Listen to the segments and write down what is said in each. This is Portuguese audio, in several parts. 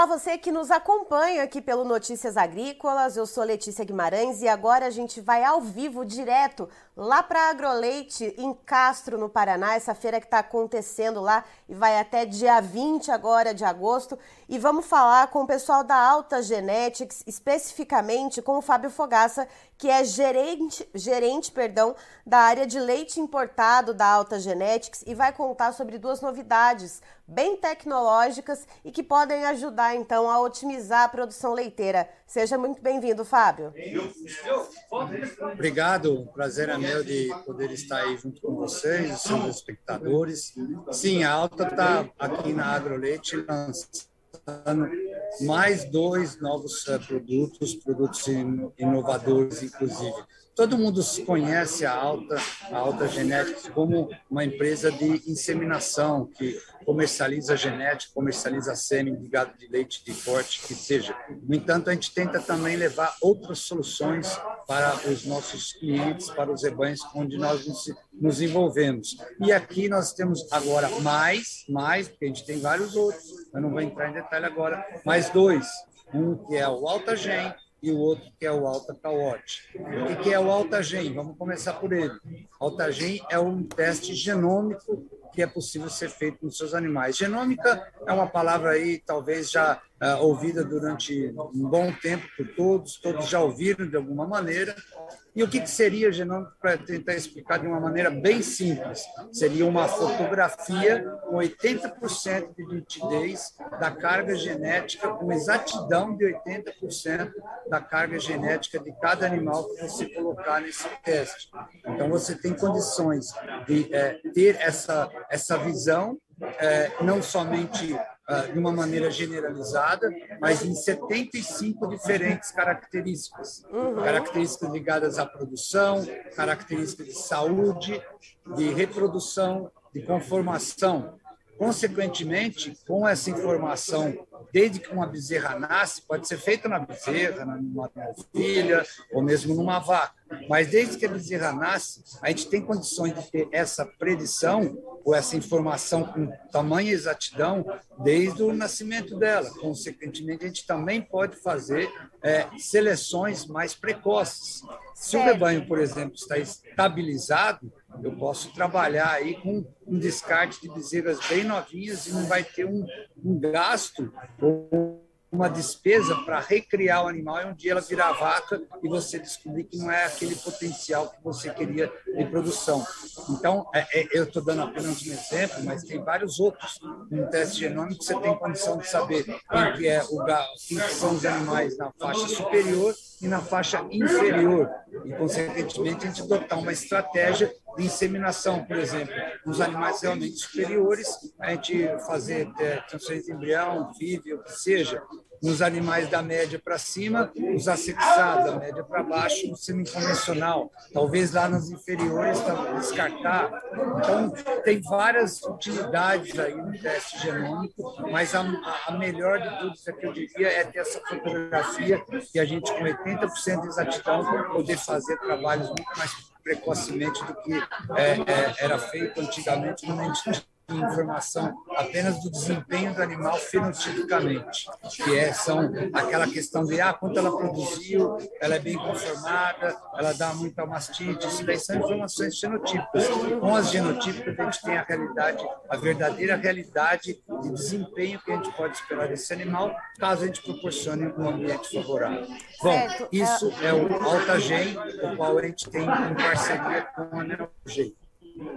Olá, você que nos acompanha aqui pelo Notícias Agrícolas. Eu sou Letícia Guimarães e agora a gente vai ao vivo, direto, lá para Agroleite, em Castro, no Paraná. Essa feira que está acontecendo lá e vai até dia 20 agora de agosto. E vamos falar com o pessoal da Alta Genetics, especificamente com o Fábio Fogaça, que é gerente, gerente perdão, da área de leite importado da Alta Genetics e vai contar sobre duas novidades bem tecnológicas e que podem ajudar então a otimizar a produção leiteira. Seja muito bem-vindo, Fábio. Obrigado, prazer é de poder estar aí junto com vocês, os seus espectadores. Sim, a Alta está aqui na Agroleite lançando mais dois novos uh, produtos, produtos inovadores, inclusive. Todo mundo conhece a Alta, a Alta Genetics como uma empresa de inseminação que comercializa genética, comercializa sêmen de gado de leite de corte, que seja. No entanto, a gente tenta também levar outras soluções para os nossos clientes, para os rebanhos onde nós nos envolvemos. E aqui nós temos agora mais, mais, porque a gente tem vários outros, eu não vou entrar em detalhe agora, mais dois. Um que é o Alta Gen, e o outro que é o Alta Caote. O que é o Altagen? Vamos começar por ele. Altagen é um teste genômico que é possível ser feito nos seus animais. Genômica é uma palavra aí talvez já uh, ouvida durante um bom tempo por todos, todos já ouviram de alguma maneira. E o que, que seria genômico para tentar explicar de uma maneira bem simples? Seria uma fotografia com 80% de nitidez da carga genética, com exatidão de 80% da carga genética de cada animal que você colocar nesse teste. Então, você tem condições de é, ter essa, essa visão, é, não somente de uma maneira generalizada, mas em 75 diferentes características. Uhum. Características ligadas à produção, características de saúde, de reprodução, de conformação. Consequentemente, com essa informação, desde que uma bezerra nasce, pode ser feita na bezerra, numa filha ou mesmo numa vaca, mas desde que a bezerra nasce, a gente tem condições de ter essa predição ou essa informação com tamanha exatidão desde o nascimento dela. Consequentemente, a gente também pode fazer é, seleções mais precoces. Se o rebanho, por exemplo, está estabilizado, eu posso trabalhar aí com um descarte de bezerras bem novinhas e não vai ter um, um gasto ou uma despesa para recriar o animal e um dia ela virar vaca e você descobrir que não é aquele potencial que você queria de produção. Então, é, é, eu estou dando apenas um exemplo, mas tem vários outros. No teste genômico, você tem condição de saber quem que é o quem são os animais na faixa superior e na faixa inferior. E, consequentemente, a gente adotar uma estratégia de inseminação, por exemplo, nos animais realmente superiores, a gente fazer é, transferência de embrião, FIV, o que seja, nos animais da média para cima, os assexados, da média para baixo, no semi-convencional. Talvez lá nas inferiores, descartar. Então, tem várias utilidades aí no teste genômico, mas a, a melhor de tudo, que eu diria, é ter essa fotografia e a gente, com 80% de exatidão, poder fazer trabalhos muito mais precocemente do que é, é, era feito antigamente, gente informação apenas do desempenho do animal fenotipicamente, que é, são aquela questão de ah, quanto ela produziu, ela é bem conformada, ela dá muita mastite, isso daí são informações fenotípicas. Com as genotípicas, a gente tem a realidade, a verdadeira realidade de desempenho que a gente pode esperar desse animal, caso a gente proporcione um ambiente favorável. Bom, isso é o AltaGen, o qual a gente tem em parceria com a NeoGen.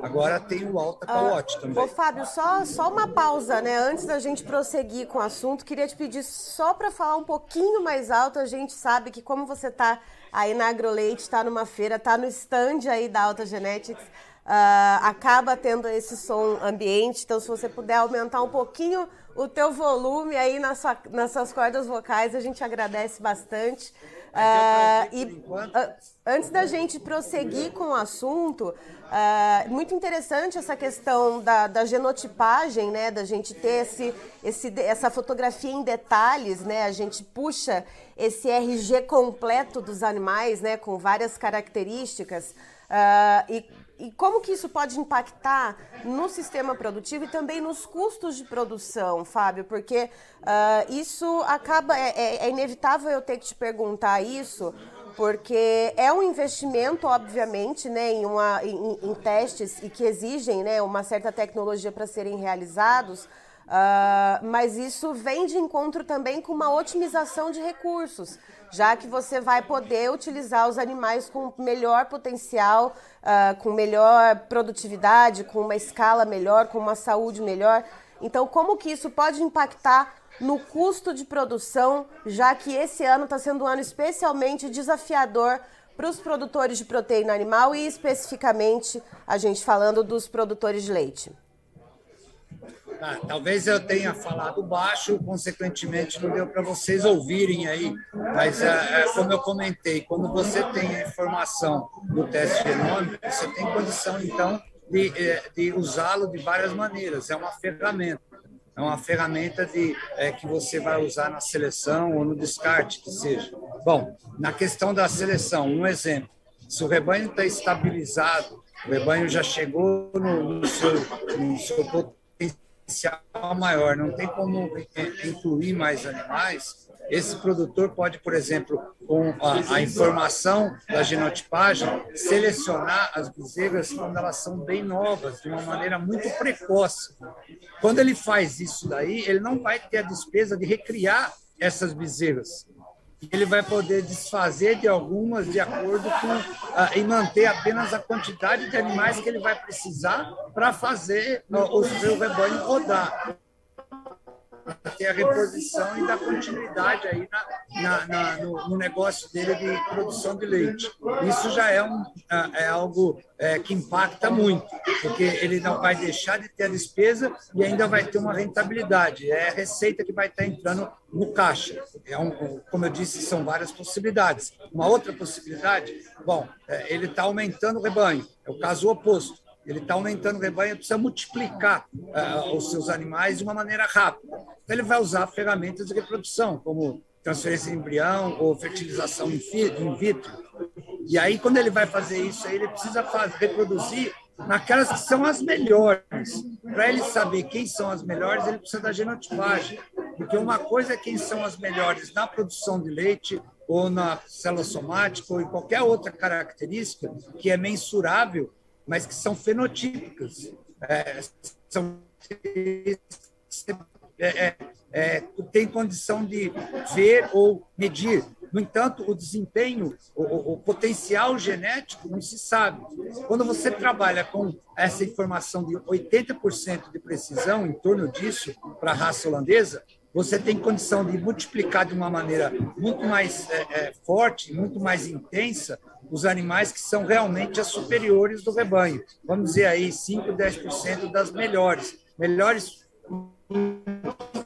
Agora tem o Alta Calote uh, também. Ô, Fábio, só, só uma pausa, né? Antes da gente prosseguir com o assunto, queria te pedir só para falar um pouquinho mais alto. A gente sabe que como você está aí na Agroleite, está numa feira, está no stand aí da Alta Genetics, uh, acaba tendo esse som ambiente. Então, se você puder aumentar um pouquinho o teu volume aí na sua, nas suas cordas vocais, a gente agradece bastante. Uh, e uh, antes da gente prosseguir com o assunto, uh, muito interessante essa questão da, da, genotipagem, né? Da gente ter esse, esse, essa fotografia em detalhes, né? A gente puxa esse RG completo dos animais, né? Com várias características. e e como que isso pode impactar no sistema produtivo e também nos custos de produção, Fábio? Porque uh, isso acaba. É, é, é inevitável eu ter que te perguntar isso, porque é um investimento, obviamente, né, em, uma, em, em testes e que exigem né, uma certa tecnologia para serem realizados. Uh, mas isso vem de encontro também com uma otimização de recursos, já que você vai poder utilizar os animais com melhor potencial, uh, com melhor produtividade, com uma escala melhor, com uma saúde melhor. Então, como que isso pode impactar no custo de produção, já que esse ano está sendo um ano especialmente desafiador para os produtores de proteína animal e especificamente a gente falando dos produtores de leite? Ah, talvez eu tenha falado baixo, consequentemente não deu para vocês ouvirem aí, mas é, é, como eu comentei, quando você tem a informação do teste genômico, você tem condição então de, é, de usá-lo de várias maneiras. É uma ferramenta é uma ferramenta de, é, que você vai usar na seleção ou no descarte, que seja. Bom, na questão da seleção, um exemplo. Se o rebanho está estabilizado, o rebanho já chegou no, no, seu, no seu potencial maior, não tem como incluir mais animais, esse produtor pode, por exemplo, com a, a, informação da genotipagem, selecionar as bezerras quando elas são bem novas, de uma maneira muito precoce. Quando ele faz isso daí, ele não vai ter a despesa de recriar essas bezerras. Ele vai poder desfazer de algumas de acordo com uh, e manter apenas a quantidade de animais que ele vai precisar para fazer uh, o seu rebanho rodar ter a reposição e dar continuidade aí na, na, na no, no, negócio dele de produção de leite. Isso já é, um, é algo é, que impacta muito, porque ele não vai deixar de ter a despesa e ainda vai ter uma rentabilidade. É a receita que vai estar entrando no caixa. É um, como eu disse, são várias possibilidades. Uma outra possibilidade, bom, é, ele está aumentando o rebanho, é o caso oposto ele está aumentando o rebanho, precisa multiplicar uh, os seus animais de uma maneira rápida. Então, ele vai usar ferramentas de reprodução, como transferência de embrião ou fertilização in vitro. E aí, quando ele vai fazer isso, ele precisa fazer, reproduzir naquelas que são as melhores. Para ele saber quem são as melhores, ele precisa da genotipagem. Porque uma coisa é quem são as melhores na produção de leite, ou na célula somática, ou em qualquer outra característica que é mensurável mas que são fenotípicas. É, são, é, é, é, tem condição de ver ou medir. No entanto, o desempenho, o, o, potencial genético não se sabe. Quando você trabalha com essa informação de 80% de precisão, em torno disso, para a raça holandesa, você tem condição de multiplicar de uma maneira muito mais é, é, forte, muito mais intensa, os animais que são realmente as superiores do rebanho. Vamos dizer aí 5, 10% das melhores. Melhores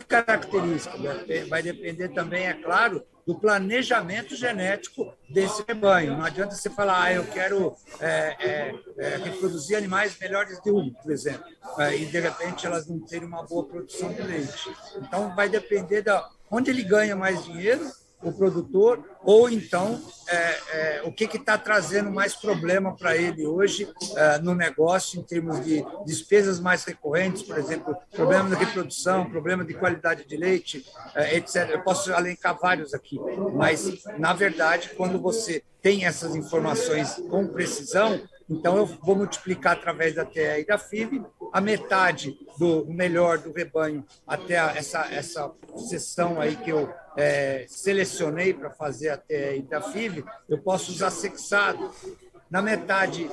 características. Vai depender também, é claro, do planejamento genético desse rebanho. Não adianta você falar, ah, eu quero é, é, é, reproduzir animais melhores de um, por exemplo, é, e de repente elas não terem uma boa produção de leite. Então, vai depender da onde ele ganha mais dinheiro o produtor, ou então é, é, o que está trazendo mais problema para ele hoje é, no negócio, em termos de despesas mais recorrentes, por exemplo, problema de reprodução, problema de qualidade de leite, é, etc. Eu posso elencar vários aqui, mas, na verdade, quando você tem essas informações com precisão, então, eu vou multiplicar através da TE e da FIV a metade do melhor do rebanho até essa, essa sessão aí que eu é, selecionei para fazer a TE e da FIV, eu posso usar sexado. Na metade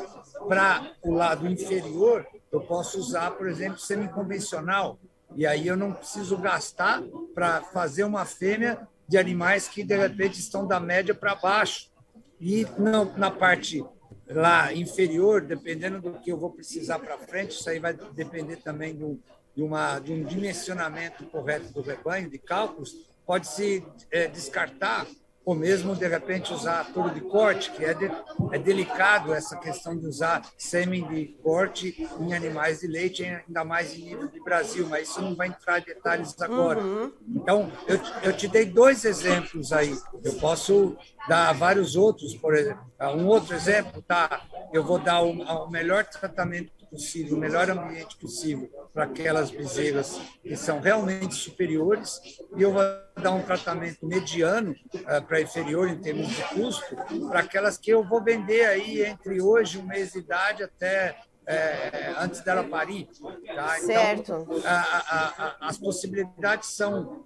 para o lado inferior, eu posso usar, por exemplo, semi-convencional. E aí eu não preciso gastar para fazer uma fêmea de animais que, de repente, estão da média para baixo. E não, na parte lá inferior, dependendo do que eu vou precisar para frente, isso aí vai depender também do, de, uma, de um dimensionamento correto do rebanho, de cálculos, pode-se é, descartar ou mesmo, de repente, usar touro de corte, que é, de, é delicado essa questão de usar sêmen de corte em animais de leite, ainda mais em nível de Brasil, mas isso não vai entrar em detalhes agora. Uhum. Então, eu, eu te dei dois exemplos aí. Eu posso dar vários outros, por exemplo. Um outro exemplo, tá? eu vou dar o, o melhor tratamento possível, o melhor ambiente possível para aquelas bezerras que são realmente superiores e eu vou dar um tratamento mediano uh, para inferior em termos de custo para aquelas que eu vou vender aí entre hoje, um mês de idade, até é, antes dela parir. Tá? Então, certo. a, a, a, as possibilidades são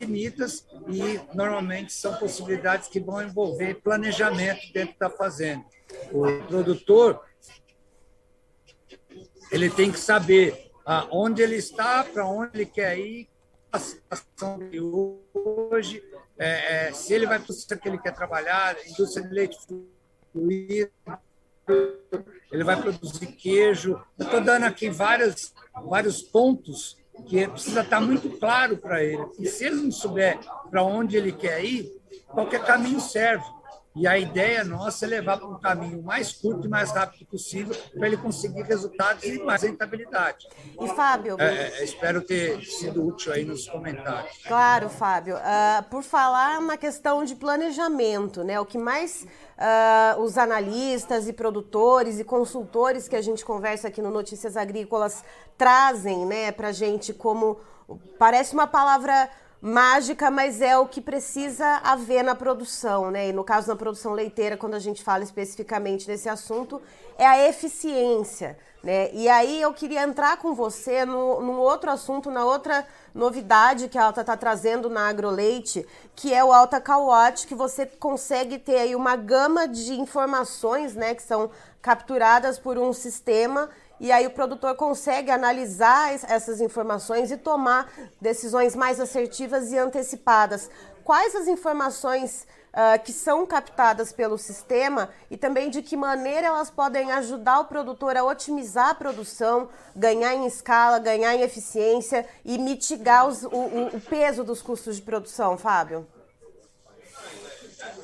infinitas e normalmente são possibilidades que vão envolver planejamento dentro da fazenda. O produtor ele tem que saber aonde ele está, para onde ele quer ir, a situação de hoje, é, é, se ele vai para o setor que ele quer trabalhar, indústria de leite fluido, ele vai produzir queijo. Estou dando aqui vários, vários pontos que precisa estar muito claro para ele. E se ele não souber para onde ele quer ir, qualquer caminho serve. E a ideia nossa é levar para um caminho mais curto e mais rápido possível para ele conseguir resultados e mais rentabilidade. E, Fábio? É, é, espero ter sido útil aí nos comentários. Claro, Fábio. Uh, por falar na questão de planejamento, né? O que mais uh, os analistas e produtores e consultores que a gente conversa aqui no Notícias Agrícolas trazem né, para a gente como. Parece uma palavra mágica, mas é o que precisa haver na produção, né? E no caso da produção leiteira, quando a gente fala especificamente desse assunto, é a eficiência, né? E aí eu queria entrar com você no, num outro assunto, na outra novidade que a Alta está trazendo na AgroLeite, que é o Alta Cowatch, que você consegue ter aí uma gama de informações, né, que são capturadas por um sistema e aí o produtor consegue analisar essas informações e tomar decisões mais assertivas e antecipadas. Quais as informações uh, que são captadas pelo sistema e também de que maneira elas podem ajudar o produtor a otimizar a produção, ganhar em escala, ganhar em eficiência e mitigar os, o, o peso dos custos de produção, Fábio?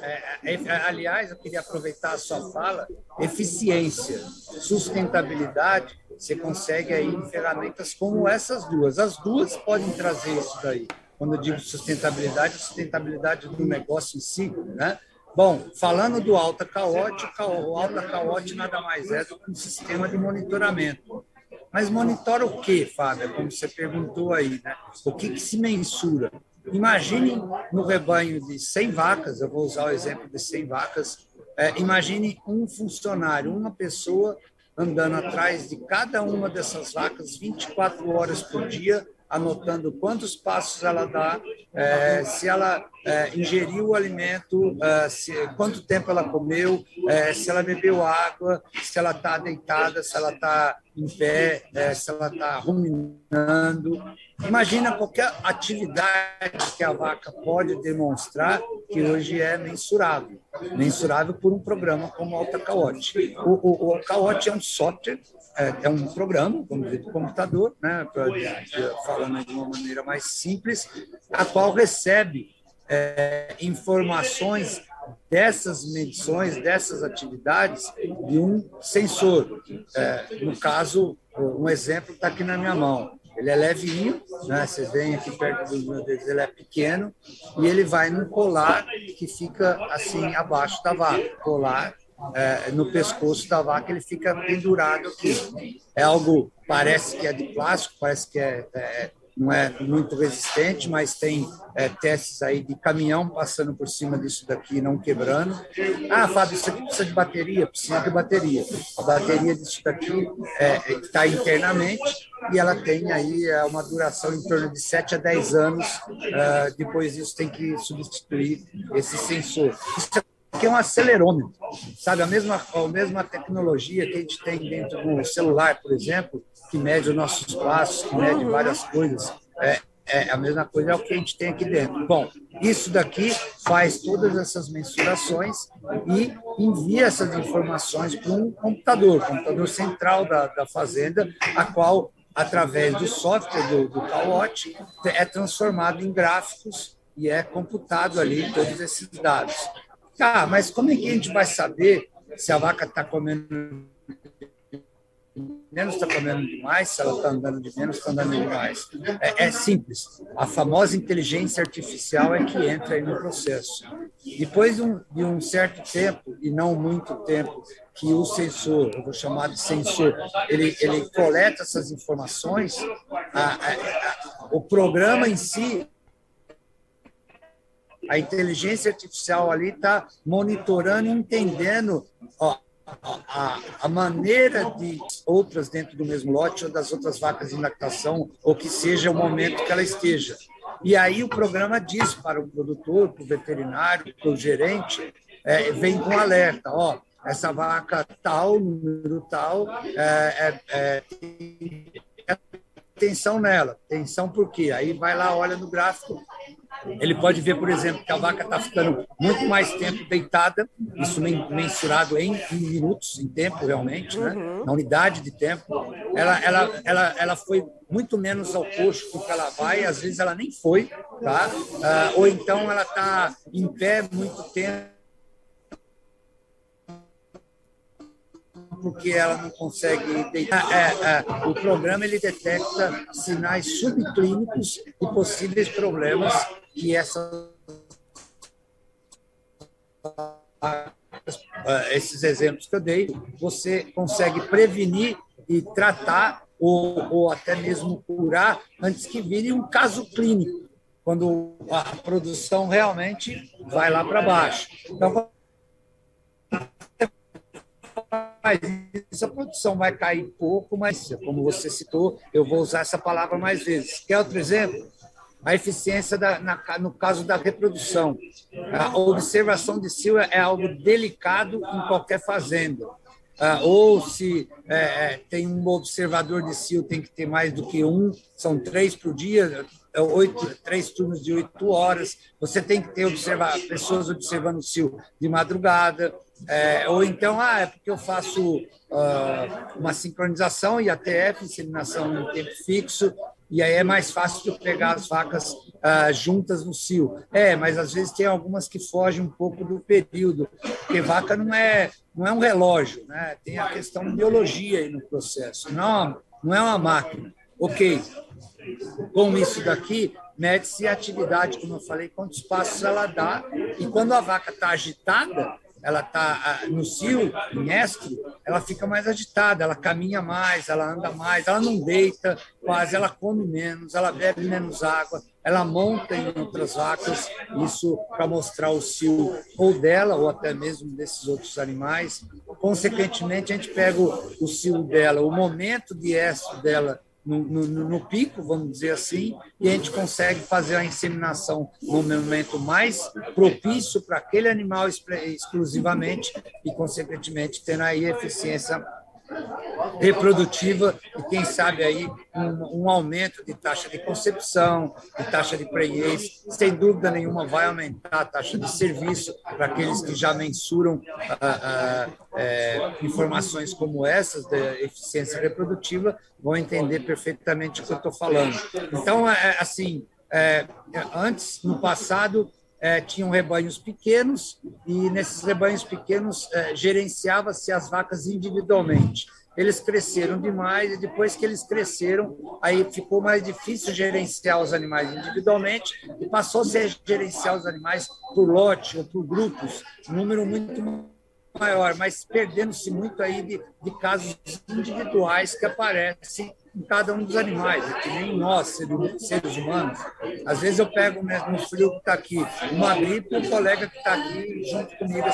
É, é, é, aliás, eu queria aproveitar a sua fala, eficiência, sustentabilidade, você consegue aí ferramentas como essas duas. As duas podem trazer isso daí. Quando eu digo sustentabilidade, sustentabilidade do negócio em si, né? Bom, falando do alta caote, o alta caote nada mais é do que um sistema de monitoramento. Mas monitora o que, Fábio? Como você perguntou aí, né? O que, que se mensura? Imagine no rebanho de 100 vacas, eu vou usar o exemplo de 100 vacas, é, imagine um funcionário, uma pessoa andando atrás de cada uma dessas vacas 24 horas por dia, anotando quantos passos ela dá, é, se ela é, ingeriu o alimento, é, se, quanto tempo ela comeu, é, se ela bebeu água, se ela está deitada, se ela está em pé, é, se ela está ruminando. Imagina qualquer atividade que a vaca pode demonstrar que hoje é mensurável, mensurável por um programa como o Alta Caote. O, o, o Caote é um software, é, é um programa, vamos dizer, de computador, né, pra, falando de uma maneira mais simples, a qual recebe é, informações dessas medições, dessas atividades, de um sensor. É, no caso, um exemplo está aqui na minha mão. Ele é levinho, né? vocês veem aqui perto dos meus dedos, ele é pequeno, e ele vai num colar que fica assim abaixo da vaca. Colar é, no pescoço da vaca, ele fica pendurado aqui. É algo, parece que é de plástico, parece que é, é não é muito resistente, mas tem é, testes aí de caminhão passando por cima disso daqui, não quebrando. Ah, Fábio, isso aqui precisa de bateria? Precisa de bateria. A bateria disso daqui está é, internamente e ela tem aí é, uma duração em torno de 7 a 10 anos. Uh, depois disso tem que substituir esse sensor. Isso aqui é um acelerômetro, sabe? A mesma, a mesma tecnologia que a gente tem dentro do celular, por exemplo, que mede os nossos passos, que mede uhum. várias coisas. É, é a mesma coisa é o que a gente tem aqui dentro. Bom, isso daqui faz todas essas mensurações e envia essas informações para um computador, computador central da, da fazenda, a qual, através do software do, do é transformado em gráficos e é computado ali todos esses dados. Tá, mas como é que a gente vai saber se a vaca está comendo menos está comendo demais, se ela está andando de menos, está andando demais. É, é, simples. A famosa inteligência artificial é que entra aí no processo. Depois de um, de um certo tempo, e não muito tempo, que o sensor, eu vou chamar de sensor, ele, ele coleta essas informações, a, a, a, o programa em si a inteligência artificial ali está monitorando entendendo ó, a, a, maneira de outras dentro do mesmo lote ou das outras vacas em lactação, ou que seja o momento que ela esteja. E aí o programa diz para o produtor, para o veterinário, para o gerente, é, vem com alerta, ó, essa vaca tal, número tal, é, é, é, atenção nela. Atenção por quê? Aí vai lá, olha no gráfico, ele pode ver, por exemplo, que a vaca está ficando muito mais tempo deitada, isso mensurado em, minutos, em tempo realmente, né? Uhum. na unidade de tempo. Ela, ela, ela, ela foi muito menos ao coxo do que ela vai, às vezes ela nem foi, tá? Ah, ou então ela está em pé muito tempo porque ela não consegue deitar. É, é, o programa ele detecta sinais subclínicos e possíveis problemas que essa esses exemplos que eu dei, você consegue prevenir e tratar ou, ou até mesmo curar antes que vire um caso clínico, quando a produção realmente vai lá para baixo. Então, a produção vai cair pouco, mas, como você citou, eu vou usar essa palavra mais vezes. Quer outro exemplo? A eficiência da, na, no caso da reprodução. A observação de cio é algo delicado em qualquer fazenda. Ah, ou se é, é, tem um observador de cio, tem que ter mais do que um, são três por dia, é oito, três turnos de oito horas. Você tem que ter observar, pessoas observando o cio de madrugada, é, ou então, ah, é porque eu faço uh, uma sincronização e ATF, inseminação em tempo fixo, e aí é mais fácil de pegar as vacas uh, juntas no cio. É, mas às vezes tem algumas que fogem um pouco do período, porque vaca não é, não é um relógio, né? tem a questão de biologia aí no processo, não, não é uma máquina. Ok, com isso daqui, mede-se a atividade, como eu falei, quantos passos ela dá, e quando a vaca está agitada, ela está no cio, em estro, ela fica mais agitada, ela caminha mais, ela anda mais, ela não deita quase, ela come menos, ela bebe menos água, ela monta em outras vacas, isso para mostrar o cio ou dela, ou até mesmo desses outros animais. Consequentemente, a gente pega o, cio dela, o momento de estro dela no, no, no, pico, vamos dizer assim, e a gente consegue fazer a inseminação no momento mais propício para aquele animal exclusivamente e, consequentemente, tendo aí eficiência reprodutiva e quem sabe aí um, um, aumento de taxa de concepção, de taxa de prenhez, sem dúvida nenhuma vai aumentar a taxa de serviço para aqueles que já mensuram ah, é, informações como essas da eficiência reprodutiva vão entender perfeitamente o que eu estou falando. Então, é, assim, é, antes, no passado, é, tinham rebanhos pequenos e nesses rebanhos pequenos é, gerenciava-se as vacas individualmente. Eles cresceram demais e depois que eles cresceram, aí ficou mais difícil gerenciar os animais individualmente e passou-se a gerenciar os animais por lote ou por grupos, número muito maior, mas perdendo-se muito aí de, de casos individuais que aparecem em cada um dos animais, é que nem nós, seres humanos. Às vezes eu pego no frio que está aqui, uma gripe, o colega que está aqui junto comigo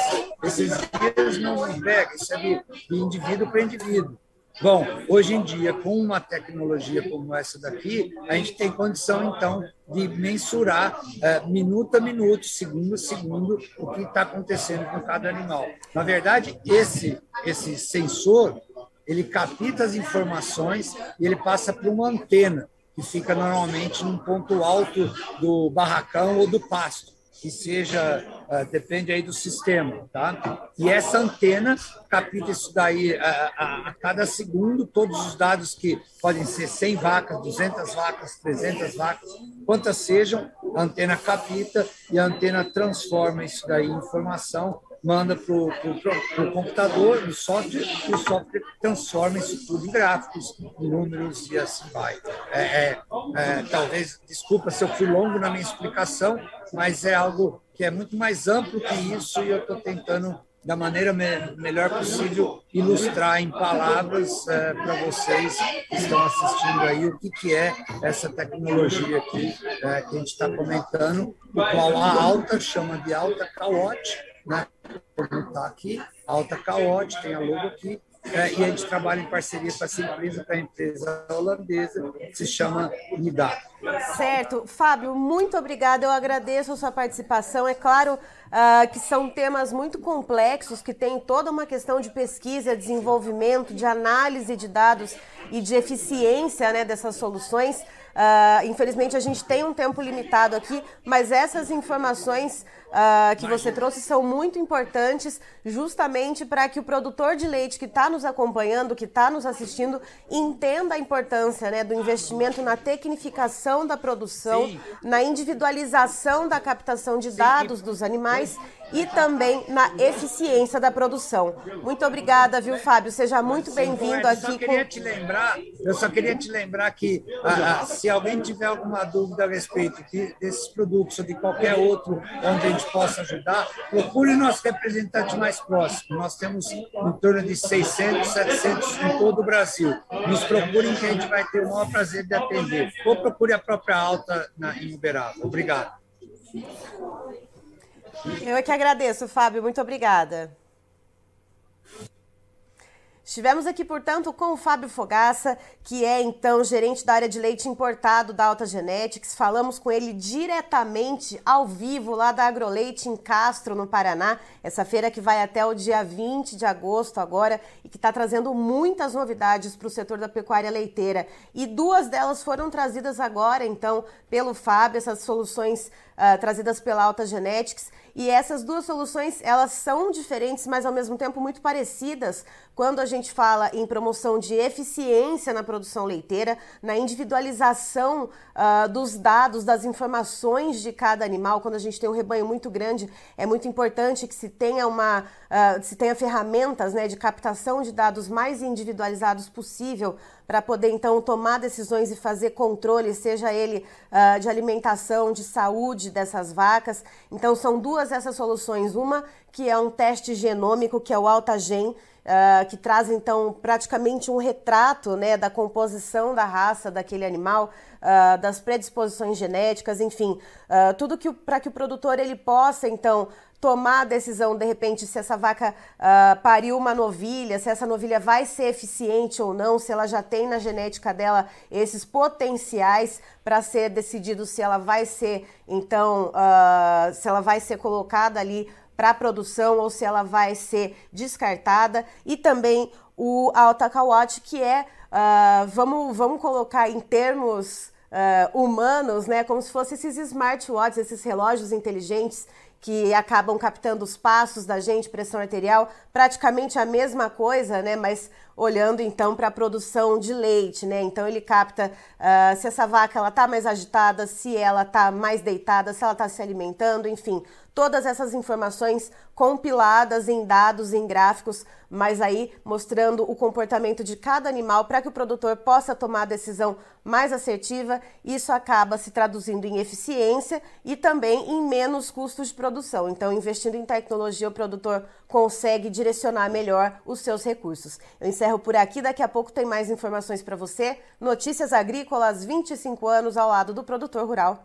esses dias não pega, isso é de, de indivíduo para indivíduo. Bom, hoje em dia, com uma tecnologia como essa daqui, a gente tem condição, então, de mensurar é, minuto a minuto, segundo a segundo, o que está acontecendo com cada animal. Na verdade, esse, esse sensor, ele capta as informações e ele passa para uma antena, que fica normalmente num ponto alto do barracão ou do pasto que seja, uh, depende aí do sistema, tá? E essa antena capta isso daí a, a, a, cada segundo, todos os dados que podem ser 100 vacas, 200 vacas, 300 vacas, quantas sejam, a antena capta e a antena transforma isso daí em informação manda para o computador, no software, e o software transforma isso tudo em gráficos, em números e assim vai. É, é, é, talvez, desculpa se eu fui longo na minha explicação, mas é algo que é muito mais amplo que isso e eu estou tentando da maneira me melhor possível ilustrar em palavras é, para vocês que estão assistindo aí o que, que é essa tecnologia aqui é, que a gente está comentando, o qual a Alta chama de Alta Caote, né? Está aqui, Alta Caote, tem a logo aqui, é, e a gente trabalha em parceria com essa empresa, com a empresa holandesa, que se chama Nidar. Certo. Fábio, muito obrigada. Eu agradeço a sua participação. É claro uh, que são temas muito complexos, que tem toda uma questão de pesquisa, desenvolvimento, de análise de dados e de eficiência né, dessas soluções. Uh, infelizmente, a gente tem um tempo limitado aqui, mas essas informações uh, que você trouxe são muito importantes, justamente para que o produtor de leite que está nos acompanhando, que está nos assistindo, entenda a importância né, do investimento na tecnificação da produção, Sim. na individualização da captação de dados dos animais e também na eficiência da produção. Muito obrigada, viu, Fábio? Seja muito bem-vindo aqui. Eu só queria com... te lembrar, eu só queria te lembrar que ah, ah, se alguém tiver alguma dúvida a respeito de, desses produtos ou de qualquer outro onde a gente possa ajudar, procure nosso representante mais próximo. Nós temos em torno de 600, 700 em todo o Brasil. Nos procurem que a gente vai ter o maior prazer de atender. Ou procure a própria alta na, em Uberaba. Obrigado. Eu é que agradeço, Fábio. Muito obrigada. Estivemos aqui, portanto, com o Fábio Fogaça, que é então gerente da área de leite importado da Alta Genetics. Falamos com ele diretamente ao vivo lá da Agroleite em Castro, no Paraná. Essa feira que vai até o dia 20 de agosto agora e que está trazendo muitas novidades para o setor da pecuária leiteira. E duas delas foram trazidas agora, então, pelo Fábio, essas soluções uh, trazidas pela Alta Genetics. E essas duas soluções, elas são diferentes, mas ao mesmo tempo muito parecidas quando a gente fala em promoção de eficiência na produção leiteira, na individualização uh, dos dados, das informações de cada animal. Quando a gente tem um rebanho muito grande, é muito importante que se tenha uma, uh, se tenha ferramentas né, de captação de dados mais individualizados possível para poder então tomar decisões e fazer controle, seja ele uh, de alimentação, de saúde dessas vacas. Então são duas essas soluções, uma que é um teste genômico, que é o AltaGen, uh, que traz então praticamente um retrato né, da composição da raça daquele animal, uh, das predisposições genéticas, enfim, tudo que para que o produtor ele possa então tomar a decisão, de repente, se essa vaca uh, pariu uma novilha, se essa novilha vai ser eficiente ou não, se ela já tem na genética dela esses potenciais para ser decidido se ela vai ser, então, uh, se ela vai ser colocada ali para produção ou se ela vai ser descartada. E também o Altakawat, que é, uh, vamos, vamos colocar em termos humanos, né, como se fossem esses smartwatches, esses relógios inteligentes que acabam captando os passos da gente, pressão arterial, praticamente a mesma coisa, né? Mas olhando então para a produção de leite, né? Então ele capta uh, se essa vaca ela tá mais agitada, se ela tá mais deitada, se ela está se alimentando, enfim, todas essas informações compiladas em dados, em gráficos, mas aí mostrando o comportamento de cada animal para que o produtor possa tomar a decisão mais assertiva. Isso acaba se traduzindo em eficiência e também em menos custos de produção. Então, investindo em tecnologia, o produtor consegue direcionar melhor os seus recursos. Eu encerro por aqui, daqui a pouco tem mais informações para você. Notícias Agrícolas, 25 anos ao lado do produtor rural.